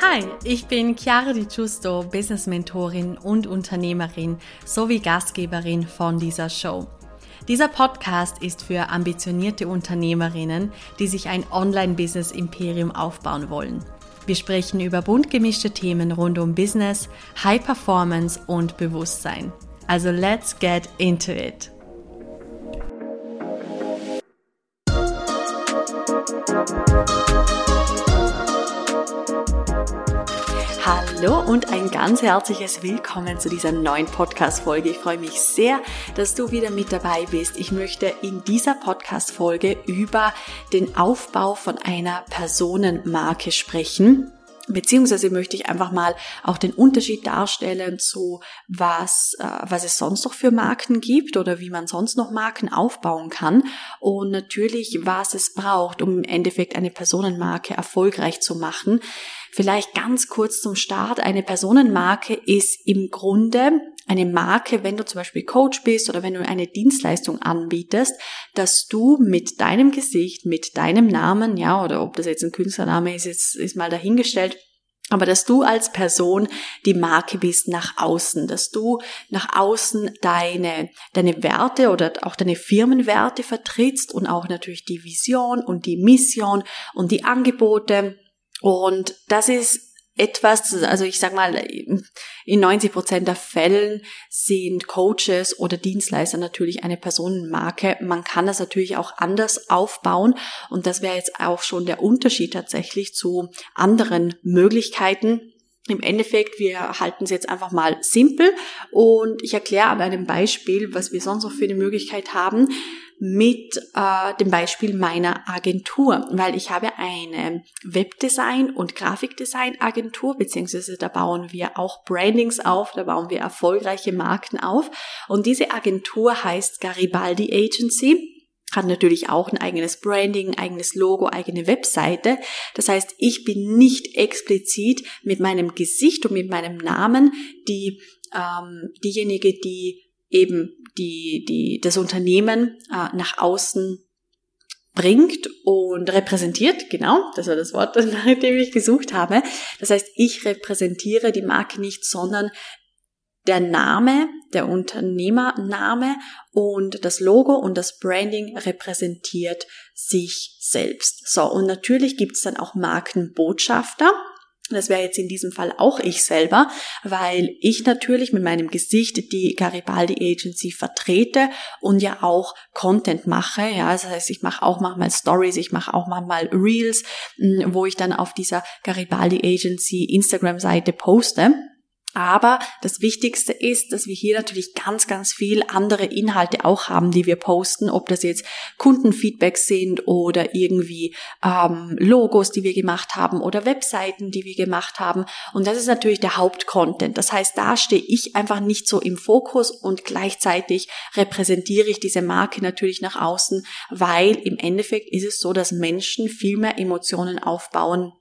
Hi, ich bin Chiara Di Giusto, Business Mentorin und Unternehmerin sowie Gastgeberin von dieser Show. Dieser Podcast ist für ambitionierte Unternehmerinnen, die sich ein Online-Business-Imperium aufbauen wollen. Wir sprechen über bunt gemischte Themen rund um Business, High Performance und Bewusstsein. Also let's get into it. Und ein ganz herzliches Willkommen zu dieser neuen Podcast-Folge. Ich freue mich sehr, dass du wieder mit dabei bist. Ich möchte in dieser Podcast-Folge über den Aufbau von einer Personenmarke sprechen. Beziehungsweise möchte ich einfach mal auch den Unterschied darstellen zu was, äh, was es sonst noch für Marken gibt oder wie man sonst noch Marken aufbauen kann und natürlich, was es braucht, um im Endeffekt eine Personenmarke erfolgreich zu machen. Vielleicht ganz kurz zum Start. Eine Personenmarke ist im Grunde eine Marke, wenn du zum Beispiel Coach bist oder wenn du eine Dienstleistung anbietest, dass du mit deinem Gesicht, mit deinem Namen, ja, oder ob das jetzt ein Künstlername ist, ist, ist mal dahingestellt, aber dass du als Person die Marke bist nach außen, dass du nach außen deine, deine Werte oder auch deine Firmenwerte vertrittst und auch natürlich die Vision und die Mission und die Angebote. Und das ist etwas, also ich sag mal, in 90 Prozent der Fällen sind Coaches oder Dienstleister natürlich eine Personenmarke. Man kann das natürlich auch anders aufbauen und das wäre jetzt auch schon der Unterschied tatsächlich zu anderen Möglichkeiten. Im Endeffekt, wir halten es jetzt einfach mal simpel und ich erkläre an einem Beispiel, was wir sonst noch für eine Möglichkeit haben mit äh, dem Beispiel meiner Agentur, weil ich habe eine Webdesign- und Grafikdesign-Agentur, beziehungsweise da bauen wir auch Brandings auf, da bauen wir erfolgreiche Marken auf. Und diese Agentur heißt Garibaldi Agency hat natürlich auch ein eigenes Branding, eigenes Logo, eigene Webseite. Das heißt, ich bin nicht explizit mit meinem Gesicht und mit meinem Namen die ähm, diejenige, die eben die, die, das Unternehmen äh, nach außen bringt und repräsentiert, genau, das war das Wort, nach dem ich gesucht habe. Das heißt, ich repräsentiere die Marke nicht, sondern der Name, der Unternehmername und das Logo und das Branding repräsentiert sich selbst. So, und natürlich gibt es dann auch Markenbotschafter. Das wäre jetzt in diesem Fall auch ich selber, weil ich natürlich mit meinem Gesicht die Garibaldi Agency vertrete und ja auch Content mache. Ja, das heißt, ich mache auch manchmal Stories, ich mache auch manchmal Reels, wo ich dann auf dieser Garibaldi Agency Instagram-Seite poste. Aber das Wichtigste ist, dass wir hier natürlich ganz, ganz viel andere Inhalte auch haben, die wir posten, ob das jetzt Kundenfeedbacks sind oder irgendwie ähm, Logos, die wir gemacht haben oder Webseiten, die wir gemacht haben. Und das ist natürlich der Hauptcontent. Das heißt, da stehe ich einfach nicht so im Fokus und gleichzeitig repräsentiere ich diese Marke natürlich nach außen, weil im Endeffekt ist es so, dass Menschen viel mehr Emotionen aufbauen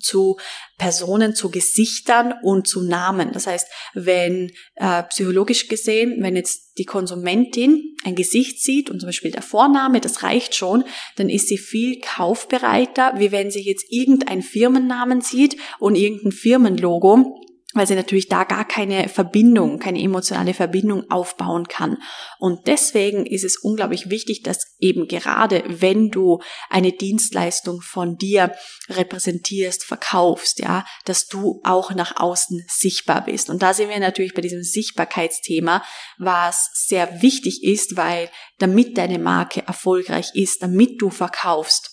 zu Personen, zu Gesichtern und zu Namen. Das heißt, wenn äh, psychologisch gesehen, wenn jetzt die Konsumentin ein Gesicht sieht und zum Beispiel der Vorname, das reicht schon, dann ist sie viel kaufbereiter, wie wenn sie jetzt irgendein Firmennamen sieht und irgendein Firmenlogo weil sie natürlich da gar keine Verbindung, keine emotionale Verbindung aufbauen kann. Und deswegen ist es unglaublich wichtig, dass eben gerade wenn du eine Dienstleistung von dir repräsentierst, verkaufst, ja, dass du auch nach außen sichtbar bist. Und da sind wir natürlich bei diesem Sichtbarkeitsthema, was sehr wichtig ist, weil damit deine Marke erfolgreich ist, damit du verkaufst,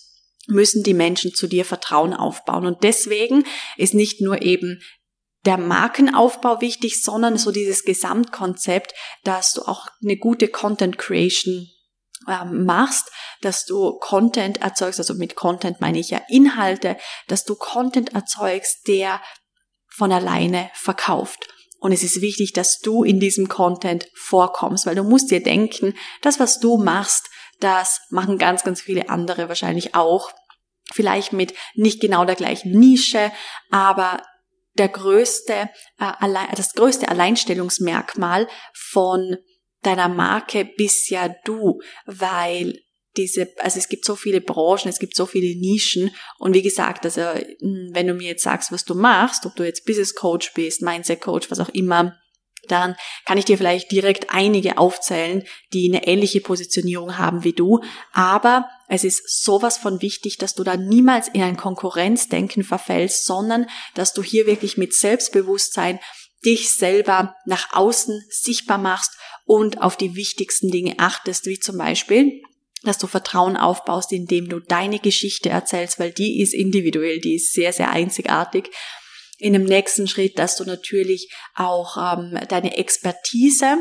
müssen die Menschen zu dir Vertrauen aufbauen. Und deswegen ist nicht nur eben der Markenaufbau wichtig, sondern so dieses Gesamtkonzept, dass du auch eine gute Content Creation ähm, machst, dass du Content erzeugst, also mit Content meine ich ja Inhalte, dass du Content erzeugst, der von alleine verkauft. Und es ist wichtig, dass du in diesem Content vorkommst, weil du musst dir denken, das, was du machst, das machen ganz, ganz viele andere wahrscheinlich auch. Vielleicht mit nicht genau der gleichen Nische, aber der größte, äh, das größte Alleinstellungsmerkmal von deiner Marke bist ja du, weil diese, also es gibt so viele Branchen, es gibt so viele Nischen und wie gesagt, also hm, wenn du mir jetzt sagst, was du machst, ob du jetzt Business Coach bist, Mindset Coach, was auch immer, dann kann ich dir vielleicht direkt einige aufzählen, die eine ähnliche Positionierung haben wie du. Aber es ist sowas von wichtig, dass du da niemals in ein Konkurrenzdenken verfällst, sondern dass du hier wirklich mit Selbstbewusstsein dich selber nach außen sichtbar machst und auf die wichtigsten Dinge achtest, wie zum Beispiel dass du Vertrauen aufbaust, indem du deine Geschichte erzählst, weil die ist individuell, die ist sehr, sehr einzigartig in dem nächsten Schritt, dass du natürlich auch ähm, deine Expertise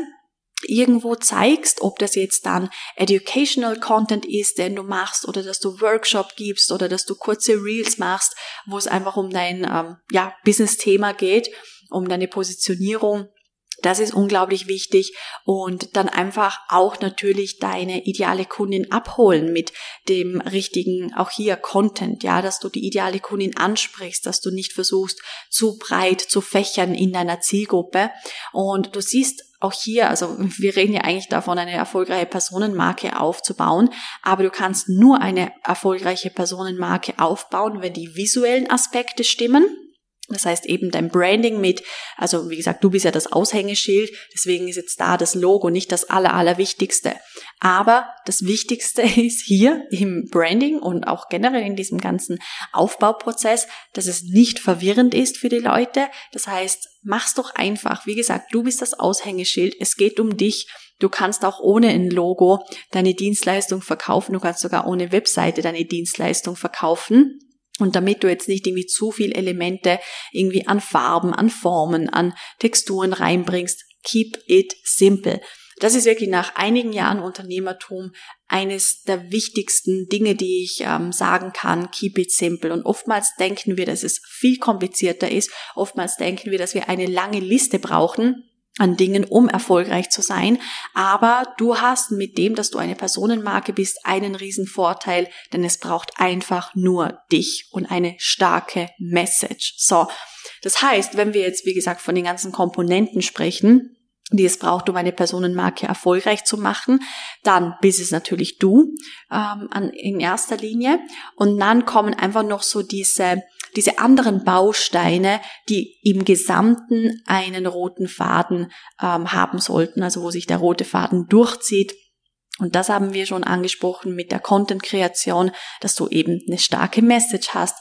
irgendwo zeigst, ob das jetzt dann educational Content ist, den du machst, oder dass du Workshop gibst, oder dass du kurze Reels machst, wo es einfach um dein ähm, ja, Business-Thema geht, um deine Positionierung das ist unglaublich wichtig und dann einfach auch natürlich deine ideale Kundin abholen mit dem richtigen, auch hier Content, ja, dass du die ideale Kundin ansprichst, dass du nicht versuchst, zu breit zu fächern in deiner Zielgruppe. Und du siehst auch hier, also wir reden ja eigentlich davon, eine erfolgreiche Personenmarke aufzubauen, aber du kannst nur eine erfolgreiche Personenmarke aufbauen, wenn die visuellen Aspekte stimmen das heißt eben dein Branding mit, also wie gesagt, du bist ja das Aushängeschild, deswegen ist jetzt da das Logo nicht das aller, allerwichtigste. Aber das Wichtigste ist hier im Branding und auch generell in diesem ganzen Aufbauprozess, dass es nicht verwirrend ist für die Leute. Das heißt, mach's doch einfach. Wie gesagt, du bist das Aushängeschild. Es geht um dich. Du kannst auch ohne ein Logo deine Dienstleistung verkaufen. Du kannst sogar ohne Webseite deine Dienstleistung verkaufen. Und damit du jetzt nicht irgendwie zu viel Elemente irgendwie an Farben, an Formen, an Texturen reinbringst, keep it simple. Das ist wirklich nach einigen Jahren Unternehmertum eines der wichtigsten Dinge, die ich ähm, sagen kann, keep it simple. Und oftmals denken wir, dass es viel komplizierter ist. Oftmals denken wir, dass wir eine lange Liste brauchen an Dingen, um erfolgreich zu sein. Aber du hast mit dem, dass du eine Personenmarke bist, einen riesen Vorteil, denn es braucht einfach nur dich und eine starke Message. So. Das heißt, wenn wir jetzt, wie gesagt, von den ganzen Komponenten sprechen, die es braucht, um eine Personenmarke erfolgreich zu machen. Dann bist es natürlich du ähm, an, in erster Linie. Und dann kommen einfach noch so diese, diese anderen Bausteine, die im Gesamten einen roten Faden ähm, haben sollten, also wo sich der rote Faden durchzieht. Und das haben wir schon angesprochen mit der Content-Kreation, dass du eben eine starke Message hast,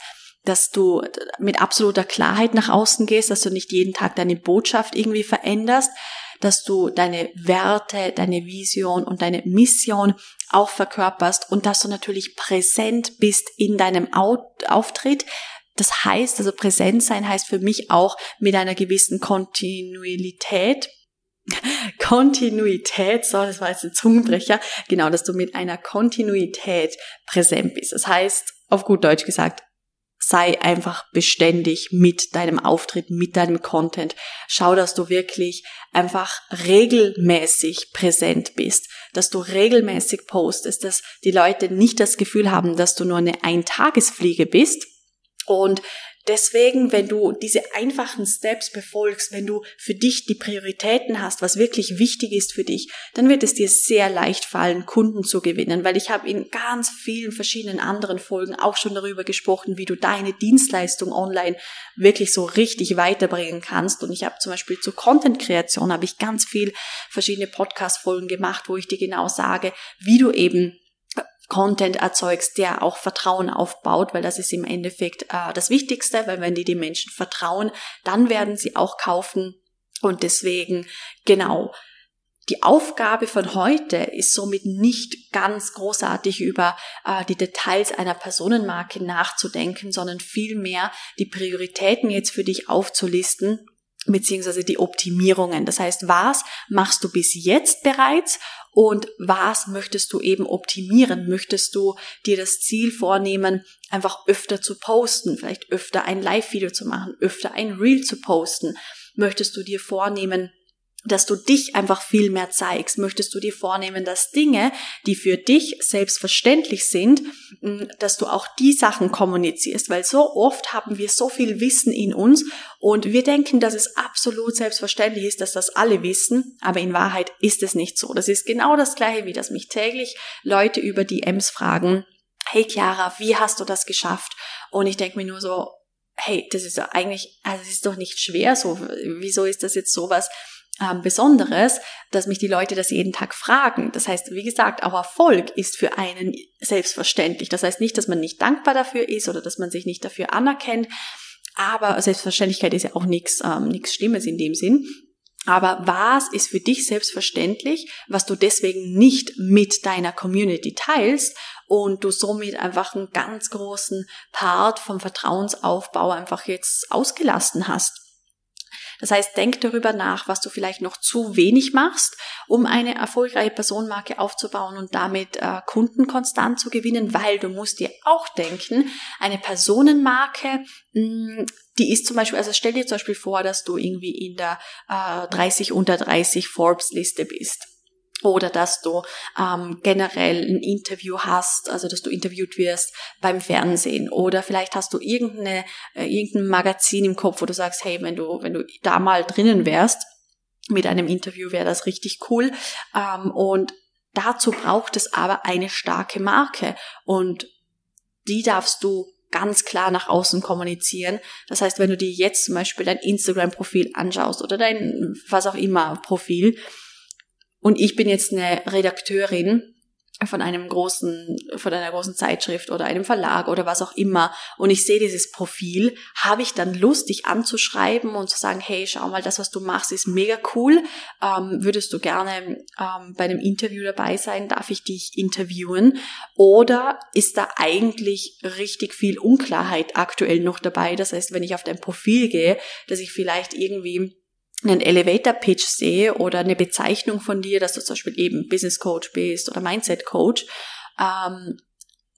dass du mit absoluter Klarheit nach außen gehst, dass du nicht jeden Tag deine Botschaft irgendwie veränderst, dass du deine Werte, deine Vision und deine Mission auch verkörperst und dass du natürlich präsent bist in deinem Auftritt. Das heißt, also präsent sein heißt für mich auch mit einer gewissen Kontinuität, Kontinuität, so, das war jetzt ein Zungenbrecher, genau, dass du mit einer Kontinuität präsent bist. Das heißt, auf gut Deutsch gesagt, sei einfach beständig mit deinem Auftritt, mit deinem Content. Schau, dass du wirklich einfach regelmäßig präsent bist, dass du regelmäßig postest, dass die Leute nicht das Gefühl haben, dass du nur eine Eintagesfliege bist und Deswegen, wenn du diese einfachen Steps befolgst, wenn du für dich die Prioritäten hast, was wirklich wichtig ist für dich, dann wird es dir sehr leicht fallen, Kunden zu gewinnen, weil ich habe in ganz vielen verschiedenen anderen Folgen auch schon darüber gesprochen, wie du deine Dienstleistung online wirklich so richtig weiterbringen kannst. Und ich habe zum Beispiel zur Content-Kreation habe ich ganz viel verschiedene Podcast-Folgen gemacht, wo ich dir genau sage, wie du eben Content erzeugst, der auch Vertrauen aufbaut, weil das ist im Endeffekt äh, das Wichtigste, weil wenn die die Menschen vertrauen, dann werden sie auch kaufen und deswegen genau. Die Aufgabe von heute ist somit nicht ganz großartig über äh, die Details einer Personenmarke nachzudenken, sondern vielmehr die Prioritäten jetzt für dich aufzulisten beziehungsweise die Optimierungen. Das heißt, was machst du bis jetzt bereits und was möchtest du eben optimieren? Möchtest du dir das Ziel vornehmen, einfach öfter zu posten, vielleicht öfter ein Live-Video zu machen, öfter ein Reel zu posten? Möchtest du dir vornehmen, dass du dich einfach viel mehr zeigst? Möchtest du dir vornehmen, dass Dinge, die für dich selbstverständlich sind, dass du auch die Sachen kommunizierst? Weil so oft haben wir so viel Wissen in uns und wir denken, dass es absolut selbstverständlich ist, dass das alle wissen, aber in Wahrheit ist es nicht so. Das ist genau das gleiche, wie dass mich täglich Leute über die Ems fragen, hey Chiara, wie hast du das geschafft? Und ich denke mir nur so, hey, das ist ja eigentlich, also es ist doch nicht schwer so, wieso ist das jetzt sowas? Ähm, Besonderes, dass mich die Leute das jeden Tag fragen. Das heißt, wie gesagt, auch Erfolg ist für einen selbstverständlich. Das heißt nicht, dass man nicht dankbar dafür ist oder dass man sich nicht dafür anerkennt. Aber Selbstverständlichkeit ist ja auch nichts ähm, nichts Schlimmes in dem Sinn. Aber was ist für dich selbstverständlich, was du deswegen nicht mit deiner Community teilst und du somit einfach einen ganz großen Part vom Vertrauensaufbau einfach jetzt ausgelassen hast? Das heißt, denk darüber nach, was du vielleicht noch zu wenig machst, um eine erfolgreiche Personenmarke aufzubauen und damit äh, Kunden konstant zu gewinnen, weil du musst dir auch denken, eine Personenmarke, mh, hm, die ist zum Beispiel, also stell dir zum Beispiel vor, dass du irgendwie in der äh, 30 unter 30 Forbes Liste bist oder dass du ähm, generell ein Interview hast, also dass du interviewt wirst beim Fernsehen. Oder vielleicht hast du irgendeine äh, irgendein Magazin im Kopf, wo du sagst, hey, wenn du wenn du da mal drinnen wärst mit einem Interview, wäre das richtig cool. Ähm, und dazu braucht es aber eine starke Marke. Und die darfst du ganz klar nach außen kommunizieren. Das heißt, wenn du dir jetzt zum Beispiel dein Instagram-Profil anschaust oder dein was auch immer Profil, und ich bin jetzt eine Redakteurin von einem großen, von einer großen Zeitschrift oder einem Verlag oder was auch immer und ich sehe dieses Profil, habe ich dann Lust, dich anzuschreiben und zu sagen, hey, schau mal, das, was du machst, ist mega cool. Ähm, würdest du gerne ähm, bei einem Interview dabei sein? Darf ich dich interviewen? Oder ist da eigentlich richtig viel Unklarheit aktuell noch dabei? Das heißt, wenn ich auf dein Profil gehe, dass ich vielleicht irgendwie einen Elevator Pitch sehe oder eine Bezeichnung von dir, dass du zum Beispiel eben Business Coach bist oder Mindset Coach, ähm,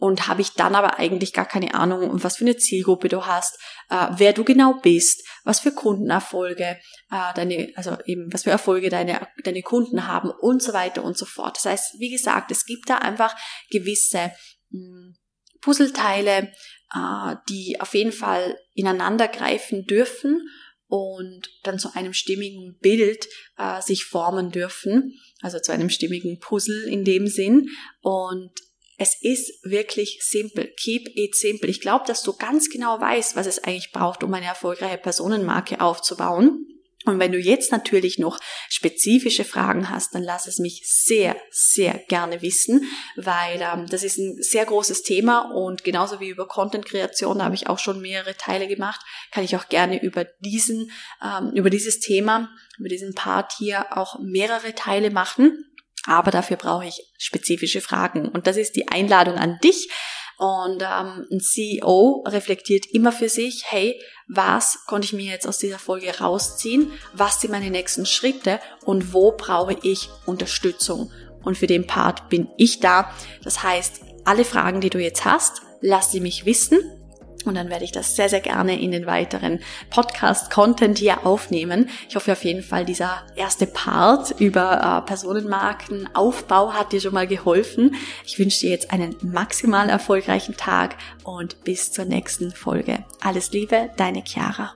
und habe ich dann aber eigentlich gar keine Ahnung, was für eine Zielgruppe du hast, äh, wer du genau bist, was für Kundenerfolge äh, deine, also eben was für Erfolge deine deine Kunden haben und so weiter und so fort. Das heißt, wie gesagt, es gibt da einfach gewisse mh, hm, Puzzleteile, äh, die auf jeden Fall ineinander greifen dürfen und dann zu einem stimmigen Bild äh, sich formen dürfen, also zu einem stimmigen Puzzle in dem Sinn. Und es ist wirklich simpel. Keep it simple. Ich glaube, dass du ganz genau weißt, was es eigentlich braucht, um eine erfolgreiche Personenmarke aufzubauen. Und wenn du jetzt natürlich noch spezifische Fragen hast, dann lass es mich sehr, sehr gerne wissen, weil ähm, das ist ein sehr großes Thema und genauso wie über Content-Kreation, da habe ich auch schon mehrere Teile gemacht, kann ich auch gerne über diesen, ähm, über dieses Thema, über diesen Part hier auch mehrere Teile machen. Aber dafür brauche ich spezifische Fragen. Und das ist die Einladung an dich, und ähm, ein CEO reflektiert immer für sich, hey, was konnte ich mir jetzt aus dieser Folge rausziehen? Was sind meine nächsten Schritte? Und wo brauche ich Unterstützung? Und für den Part bin ich da. Das heißt, alle Fragen, die du jetzt hast, lass sie mich wissen. Und dann werde ich das sehr, sehr gerne in den weiteren Podcast-Content hier aufnehmen. Ich hoffe auf jeden Fall, dieser erste Part über äh, Personenmarkenaufbau hat dir schon mal geholfen. Ich wünsche dir jetzt einen maximal erfolgreichen Tag und bis zur nächsten Folge. Alles Liebe, deine Chiara.